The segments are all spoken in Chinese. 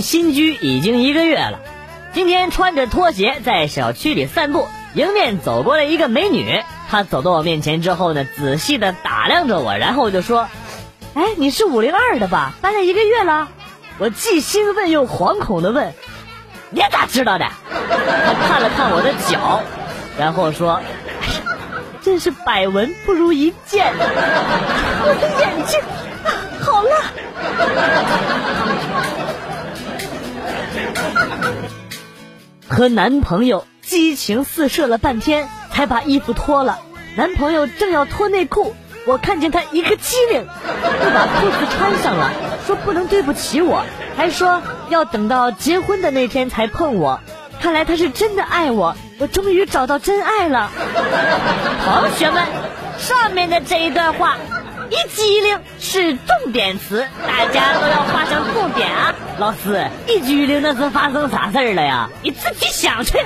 新居已经一个月了，今天穿着拖鞋在小区里散步，迎面走过来一个美女。她走到我面前之后呢，仔细的打量着我，然后就说：“哎，你是五零二的吧？搬来一个月了。”我既兴奋又惶恐的问：“你咋知道的？”她看了看我的脚，然后说：“哎呀，真是百闻不如一见，我的眼睛啊。”好了，和男朋友激情四射了半天，才把衣服脱了。男朋友正要脱内裤，我看见他一个机灵，就把裤子穿上了，说不能对不起我，还说要等到结婚的那天才碰我。看来他是真的爱我，我终于找到真爱了。同学们，上面的这一段话。一机灵是重点词，大家都要画上重点啊！老师，一机灵那是发生啥事儿了呀？你自己想去。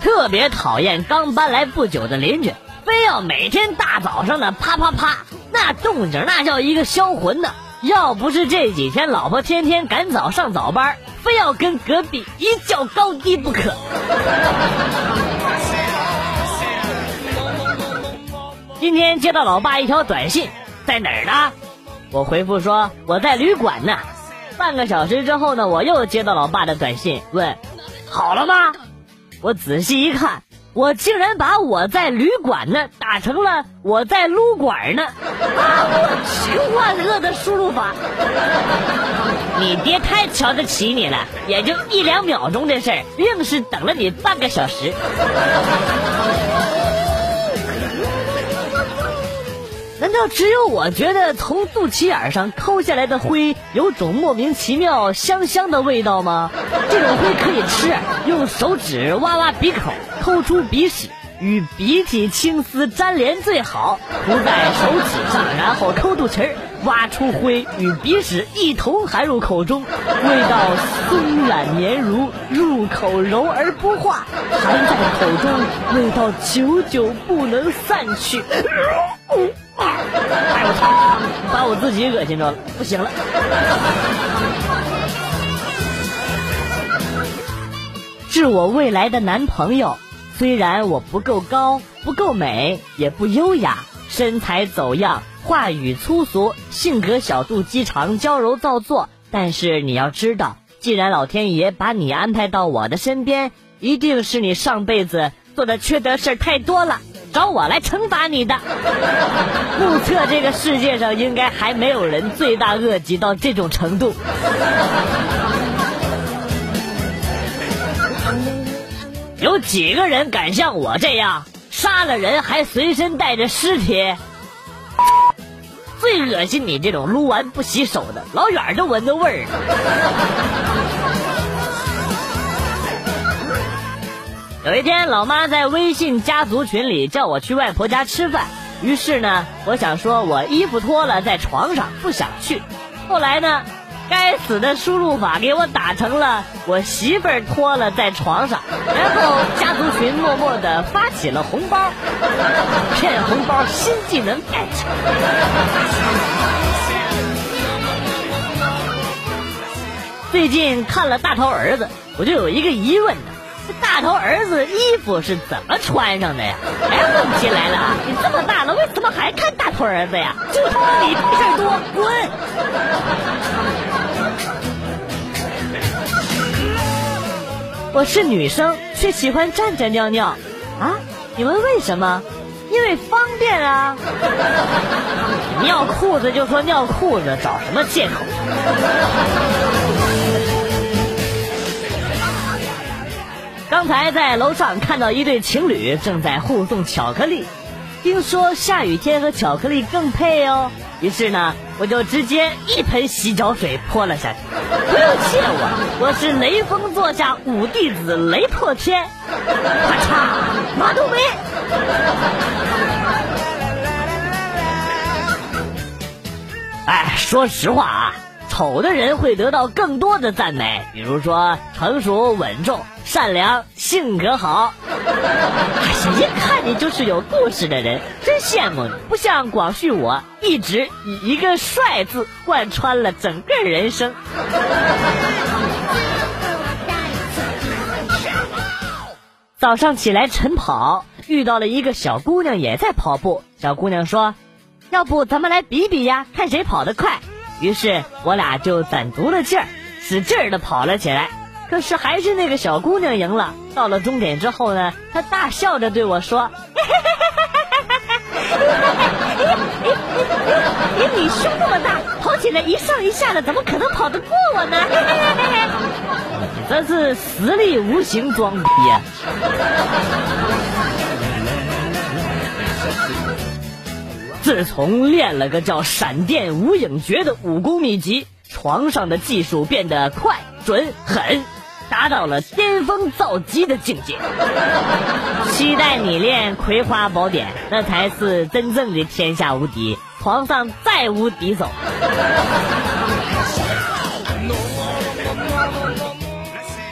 特别讨厌刚搬来不久的邻居，非要每天大早上的啪啪啪，那动静那叫一个销魂呢。要不是这几天老婆天天赶早上早班，非要跟隔壁一较高低不可。今天接到老爸一条短信，在哪儿呢？我回复说我在旅馆呢。半个小时之后呢，我又接到老爸的短信，问好了吗？我仔细一看，我竟然把我在旅馆呢打成了我在撸管呢！啊，我去，万恶的输入法！你爹太瞧得起你了，也就一两秒钟的事儿，硬是等了你半个小时。难道只有我觉得从肚脐眼上抠下来的灰有种莫名其妙香香的味道吗？这种灰可以吃，用手指挖挖鼻孔，抠出鼻屎，与鼻涕青丝粘连最好。涂在手指上，然后抠肚脐儿，挖出灰与鼻屎一同含入口中，味道松软绵如，入口柔而不化，含在口中，味道久久不能散去。哎我操！把我自己恶心着了，不行了。致我未来的男朋友，虽然我不够高，不够美，也不优雅，身材走样，话语粗俗，性格小肚鸡肠，娇柔造作，但是你要知道，既然老天爷把你安排到我的身边，一定是你上辈子做的缺德事太多了。找我来惩罚你的，目测这个世界上应该还没有人罪大恶极到这种程度。有几个人敢像我这样杀了人还随身带着尸体？最恶心你这种撸完不洗手的，老远就闻着味儿。有一天，老妈在微信家族群里叫我去外婆家吃饭，于是呢，我想说我衣服脱了在床上，不想去。后来呢，该死的输入法给我打成了我媳妇儿脱了在床上，然后家族群默默的发起了红包，骗红包新技能 get。最近看了大头儿子，我就有一个疑问。这大头儿子衣服是怎么穿上的呀？哎，问题来了啊，你这么大了，为什么还看大头儿子呀？就他妈你屁事多，滚！我是女生，却喜欢站着尿尿，啊？你问为什么？因为方便啊！尿裤子就说尿裤子，找什么借口？刚才在楼上看到一对情侣正在互送巧克力，听说下雨天和巧克力更配哦。于是呢，我就直接一盆洗脚水泼了下去。不用谢我，我是雷锋座下五弟子雷破天。咔嚓，马冬梅。哎，说实话啊。丑的人会得到更多的赞美，比如说成熟稳重、善良、性格好。哎呀，一看你就是有故事的人，真羡慕你。不像广旭我，一直以一个帅字贯穿了整个人生。早上起来晨跑，遇到了一个小姑娘也在跑步。小姑娘说：“要不咱们来比比呀，看谁跑得快。”于是我俩就攒足了劲儿，使劲儿的跑了起来。可是还是那个小姑娘赢了。到了终点之后呢，她大笑着对我说：“你胸那么大，跑起来一上一下的，怎么可能跑得过我呢？”你这是实力无形装逼呀！自从练了个叫“闪电无影诀”的武功秘籍，床上的技术变得快、准、狠，达到了巅峰造极的境界。期待你练《葵花宝典》，那才是真正的天下无敌，床上再无敌手。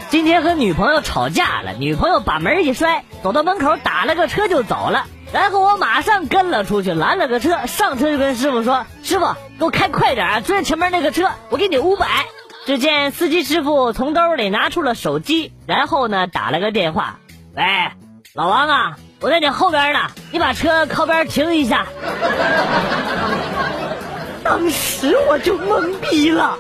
今天和女朋友吵架了，女朋友把门一摔，走到门口打了个车就走了。然后我马上跟了出去，拦了个车，上车就跟师傅说：“师傅，给我开快点啊，追前面那个车，我给你五百。”只见司机师傅从兜里拿出了手机，然后呢打了个电话：“喂，老王啊，我在你后边呢，你把车靠边停一下。”当时我就懵逼了。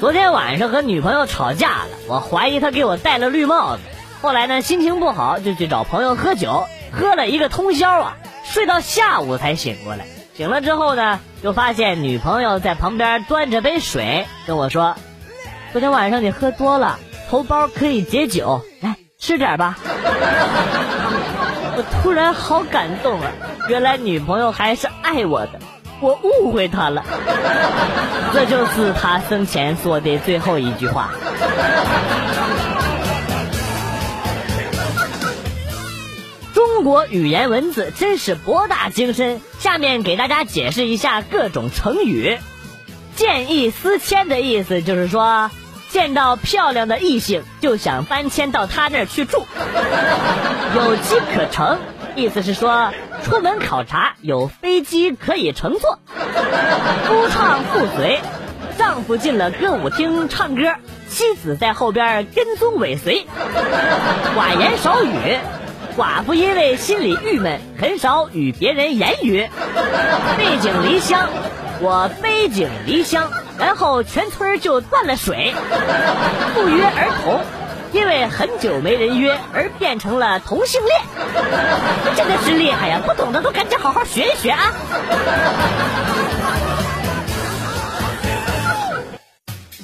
昨天晚上和女朋友吵架，我怀疑他给我戴了绿帽子。后来呢，心情不好就去找朋友喝酒，喝了一个通宵啊，睡到下午才醒过来。醒了之后呢，就发现女朋友在旁边端着杯水跟我说：“昨天晚上你喝多了，头孢可以解酒，来吃点吧。”我突然好感动啊，原来女朋友还是爱我的。我误会他了，这就是他生前说的最后一句话。中国语言文字真是博大精深，下面给大家解释一下各种成语。见异思迁的意思就是说，见到漂亮的异性就想搬迁到他那儿去住。有机可乘。意思是说，出门考察有飞机可以乘坐。夫唱妇随，丈夫进了歌舞厅唱歌，妻子在后边跟踪尾随。寡言少语，寡妇因为心里郁闷，很少与别人言语。背井离乡，我背井离乡，然后全村就断了水。不约而同。因为很久没人约，而变成了同性恋，真的是厉害呀！不懂的都赶紧好好学一学啊！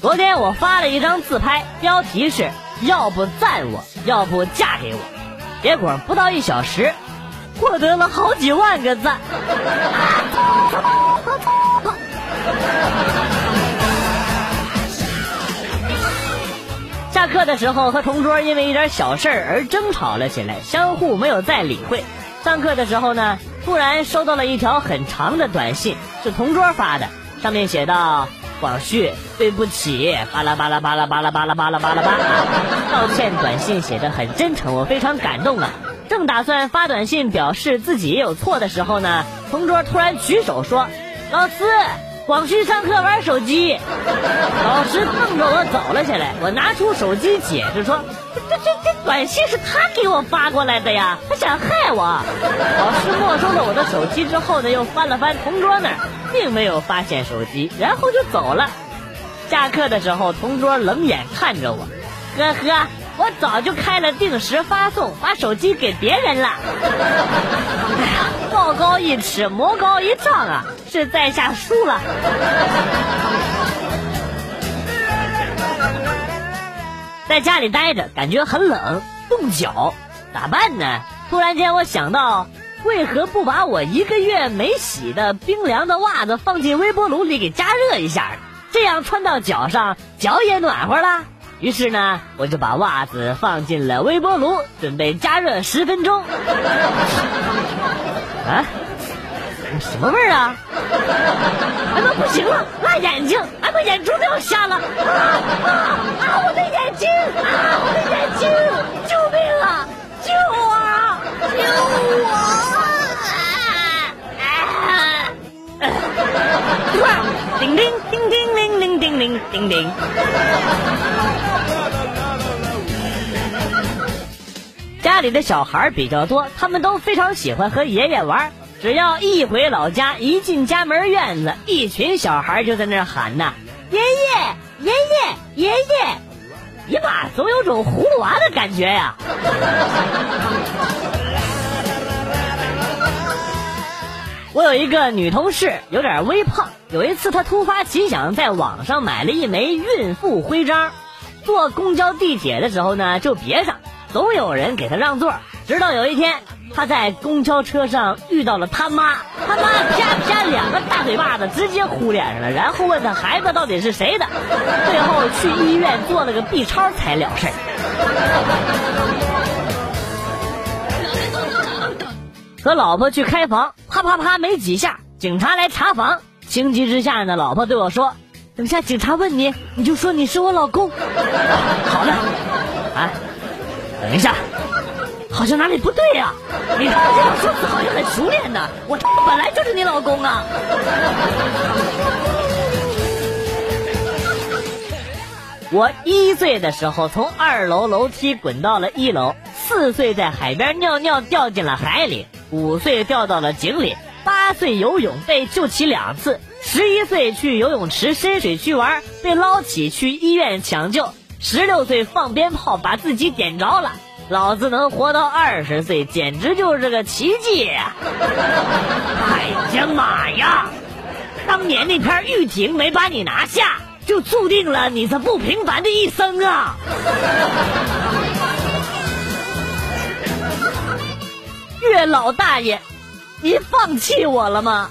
昨天我发了一张自拍，标题是“要不赞我，要不嫁给我”，结果不到一小时，获得了好几万个赞。下课的时候和同桌因为一点小事而争吵了起来，相互没有再理会。上课的时候呢，突然收到了一条很长的短信，是同桌发的，上面写道：“广旭，对不起，巴拉巴拉巴拉巴拉巴拉巴拉巴拉巴，道歉短信写的很真诚，我非常感动啊！正打算发短信表示自己也有错的时候呢，同桌突然举手说：“老师，广旭上课玩手机。”老师瞪着我走了起来，我拿出手机解释说：“这这这短信是他给我发过来的呀，他想害我。”老师没收了我的手机之后呢，又翻了翻同桌那儿。并没有发现手机，然后就走了。下课的时候，同桌冷眼看着我，呵呵。我早就开了定时发送，把手机给别人了。哎呀，道高一尺，魔高一丈啊！是在下输了。在家里待着，感觉很冷，冻脚，咋办呢？突然间，我想到，为何不把我一个月没洗的冰凉的袜子放进微波炉里给加热一下？这样穿到脚上，脚也暖和了。于是呢，我就把袜子放进了微波炉，准备加热十分钟。啊，什么味儿啊？哎妈，不行了，辣眼睛！哎妈，眼珠都要瞎了！啊啊啊！我的眼睛！救命啊救我！叮叮叮叮叮叮叮叮叮叮。家里的小孩比较多，他们都非常喜欢和爷爷玩。只要一回老家，一进家门院子，一群小孩就在那喊呢：“爷爷，爷爷，爷爷！”你妈总有种葫芦娃的感觉呀、我有一个女同事，有点微胖。有一次，她突发奇想，在网上买了一枚孕妇徽章，坐公交、地铁的时候呢，就别上，总有人给她让座。直到有一天，她在公交车上遇到了她妈，她妈啪啪两个大嘴巴子直接呼脸上了，然后问她孩子到底是谁的，最后去医院做了个 B 超才了事。和老婆去开房，啪啪啪没几下，警察来查房。情急之下呢，老婆对我说：“等下警察问你，你就说你是我老公。”好的，啊，等一下，好像哪里不对呀？你这样说辞好像很熟练呢。我本来就是你老公啊。我一岁的时候从二楼楼梯滚到了一楼，四岁在海边尿尿掉进了海里。五岁掉到了井里，八岁游泳被救起两次，十一岁去游泳池深水区玩被捞起去医院抢救，十六岁放鞭炮把自己点着了，老子能活到二十岁简直就是个奇迹！哎呀妈呀！当年那片玉井没把你拿下，就注定了你这不平凡的一生啊！月老大爷，你放弃我了吗？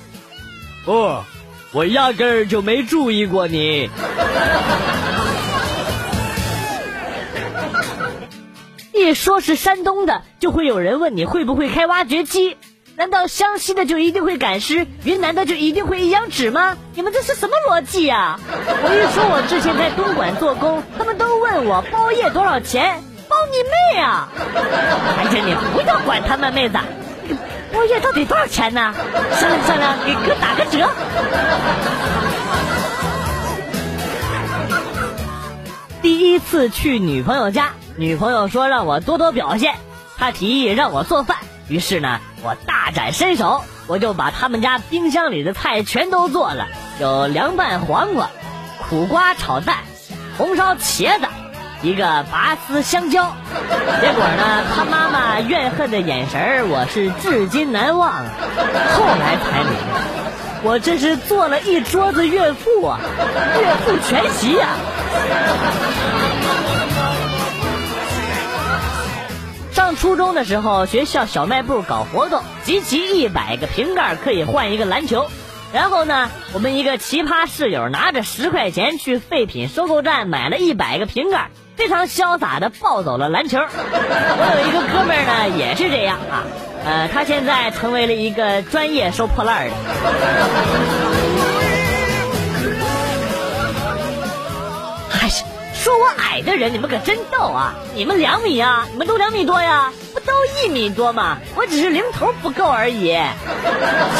不，我压根儿就没注意过你。一说是山东的，就会有人问你会不会开挖掘机？难道湘西的就一定会赶尸，云南的就一定会一阳指吗？你们这是什么逻辑呀？我一说我之前在东莞做工，他们都问我包夜多少钱。包你妹啊！哎呀，你不要管他们，妹子，包夜到底多少钱呢？商量商量，给哥打个折。第一次去女朋友家，女朋友说让我多多表现，她提议让我做饭，于是呢，我大展身手，我就把他们家冰箱里的菜全都做了，有凉拌黄瓜、苦瓜炒蛋、红烧茄子。一个拔丝香蕉，结果呢，他妈妈怨恨的眼神我是至今难忘。后来才明白，我这是做了一桌子岳父啊，岳父全席呀。上初中的时候，学校小卖部搞活动，集齐一百个瓶盖可以换一个篮球。然后呢，我们一个奇葩室友拿着十块钱去废品收购站买了一百个瓶盖。非常潇洒的抱走了篮球。我有一个哥们呢，也是这样啊，呃，他现在成为了一个专业收破烂的。说我矮的人，你们可真逗啊！你们两米啊，你们都两米多呀。不都一米多吗，我只是零头不够而已。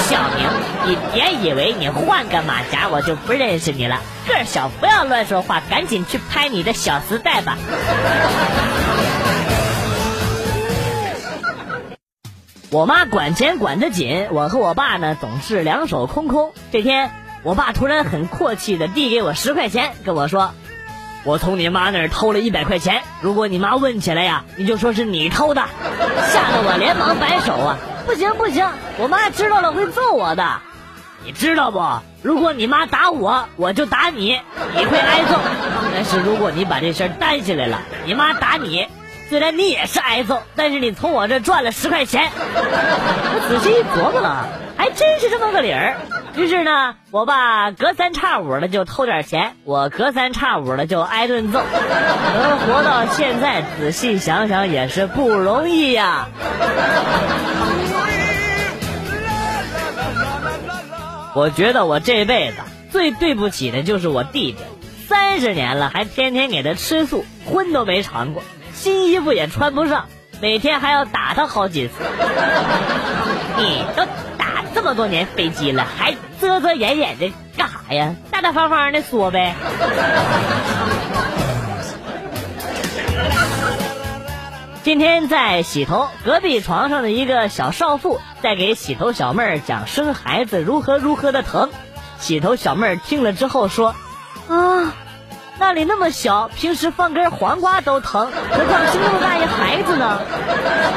小明，你别以为你换个马甲我就不认识你了。个小不要乱说话，赶紧去拍你的小丝带吧。我妈管钱管得紧，我和我爸呢总是两手空空。这天，我爸突然很阔气的递给我十块钱，跟我说。我从你妈那儿偷了一百块钱，如果你妈问起来呀，你就说是你偷的，吓得我连忙摆手啊！不行不行，我妈知道了会揍我的，你知道不？如果你妈打我，我就打你，你会挨揍。但是如果你把这事儿担下来了，你妈打你，虽然你也是挨揍，但是你从我这赚了十块钱。我仔细一琢磨了，还真是这么个理儿。于是呢，我爸隔三差五的就偷点钱，我隔三差五的就挨顿揍。能活到现在，仔细想想也是不容易呀。我觉得我这辈子最对不起的就是我弟弟，三十年了还天天给他吃素，荤都没尝过，新衣服也穿不上，每天还要打他好几次。你都打。这么多年飞机了，还遮遮掩掩的干啥呀？大大方方的说呗。今天在洗头，隔壁床上的一个小少妇在给洗头小妹儿讲生孩子如何如何的疼。洗头小妹儿听了之后说：“啊，那里那么小，平时放根黄瓜都疼，何况是那么大一孩子呢？”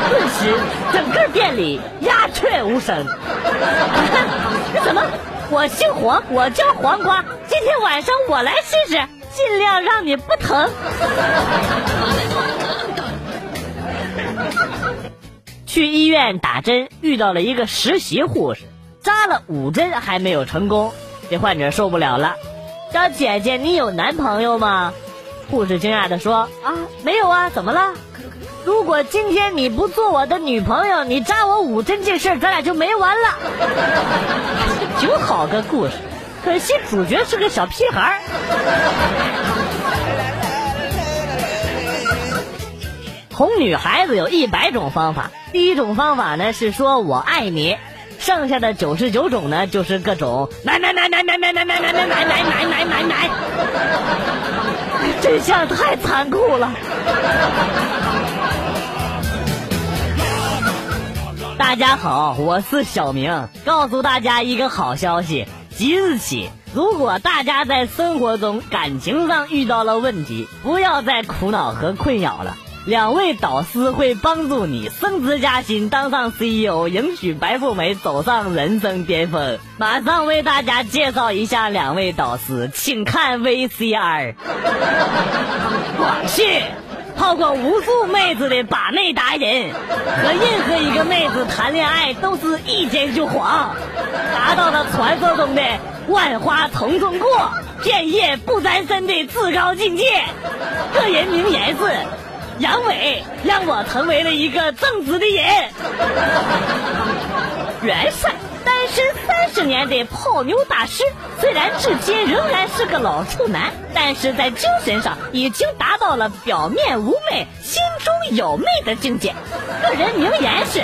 顿时，整个店里鸦雀无声。什么？我姓黄，我叫黄瓜。今天晚上我来试试，尽量让你不疼。去医院打针，遇到了一个实习护士，扎了五针还没有成功，这患者受不了了。叫姐姐，你有男朋友吗？护士惊讶的说：“啊，没有啊，怎么了？如果今天你不做我的女朋友，你扎我五针这事儿，咱俩就没完了。挺好个故事，可惜主角是个小屁孩 哄女孩子有一百种方法，第一种方法呢是说我爱你，剩下的九十九种呢就是各种奶奶奶奶奶奶奶奶奶奶奶奶奶奶奶奶，真相太残酷了。大家好，我是小明，告诉大家一个好消息，即日起，如果大家在生活中感情上遇到了问题，不要再苦恼和困扰了。两位导师会帮助你升职加薪，当上 CEO，迎娶白富美，走上人生巅峰。马上为大家介绍一下两位导师，请看 VCR。广旭，泡过无数妹子的把妹达人，和任何一个妹子谈恋爱都是一见就黄，达到了传说中的万花丛中过，片叶不沾身的至高境界。个人名言是。阳痿让我成为了一个正直的人。元帅单身三十年的泡妞大师，虽然至今仍然是个老处男，但是在精神上已经达到了表面无媚、心中有媚的境界。个人名言是：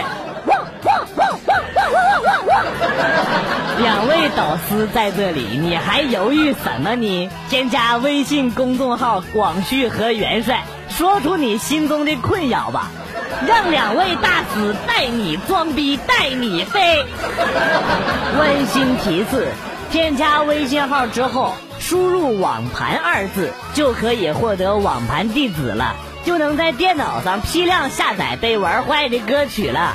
汪汪汪汪汪汪汪汪！两位导师在这里，你还犹豫什么呢？添加微信公众号“广旭和元帅”。说出你心中的困扰吧，让两位大师带你装逼，带你飞。温馨提示：添加微信号之后，输入“网盘”二字，就可以获得网盘地址了，就能在电脑上批量下载被玩坏的歌曲了。